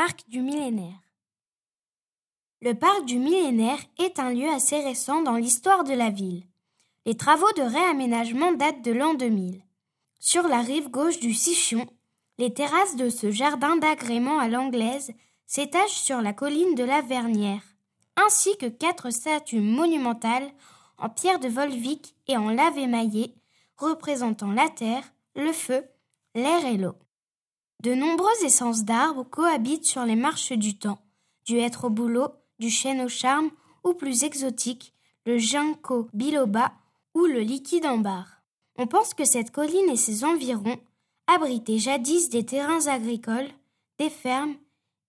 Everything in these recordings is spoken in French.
Parc du millénaire. Le parc du millénaire est un lieu assez récent dans l'histoire de la ville. Les travaux de réaménagement datent de l'an 2000. Sur la rive gauche du Sichon, les terrasses de ce jardin d'agrément à l'anglaise s'étagent sur la colline de la Vernière, ainsi que quatre statues monumentales en pierre de Volvic et en lave émaillée, représentant la terre, le feu, l'air et l'eau. De nombreuses essences d'arbres cohabitent sur les marches du temps, du hêtre au boulot, du chêne au charme, ou plus exotique, le ginkgo biloba ou le liquide ambar. On pense que cette colline et ses environs abritaient jadis des terrains agricoles, des fermes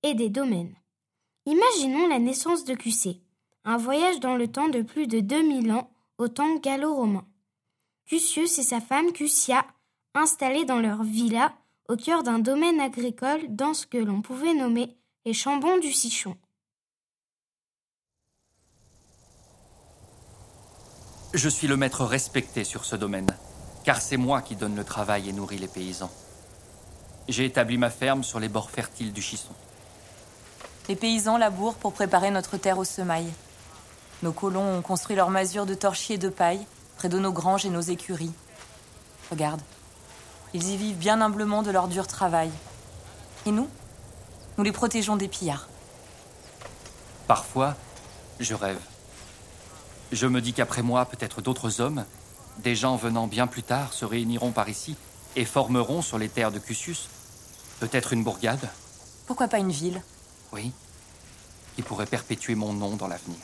et des domaines. Imaginons la naissance de QC, un voyage dans le temps de plus de 2000 ans au temps gallo-romain. Cusius et sa femme Cussia, installés dans leur villa au cœur d'un domaine agricole dans ce que l'on pouvait nommer les chambons du Sichon. Je suis le maître respecté sur ce domaine, car c'est moi qui donne le travail et nourris les paysans. J'ai établi ma ferme sur les bords fertiles du Chisson. Les paysans labourent pour préparer notre terre au semail. Nos colons ont construit leurs masures de torchis et de paille près de nos granges et nos écuries. Regarde, ils y vivent bien humblement de leur dur travail. Et nous Nous les protégeons des pillards. Parfois, je rêve. Je me dis qu'après moi, peut-être d'autres hommes, des gens venant bien plus tard, se réuniront par ici et formeront sur les terres de Cusius peut-être une bourgade. Pourquoi pas une ville? Oui, qui pourrait perpétuer mon nom dans l'avenir.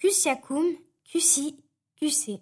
Cusiacum, Cusi, Cusé.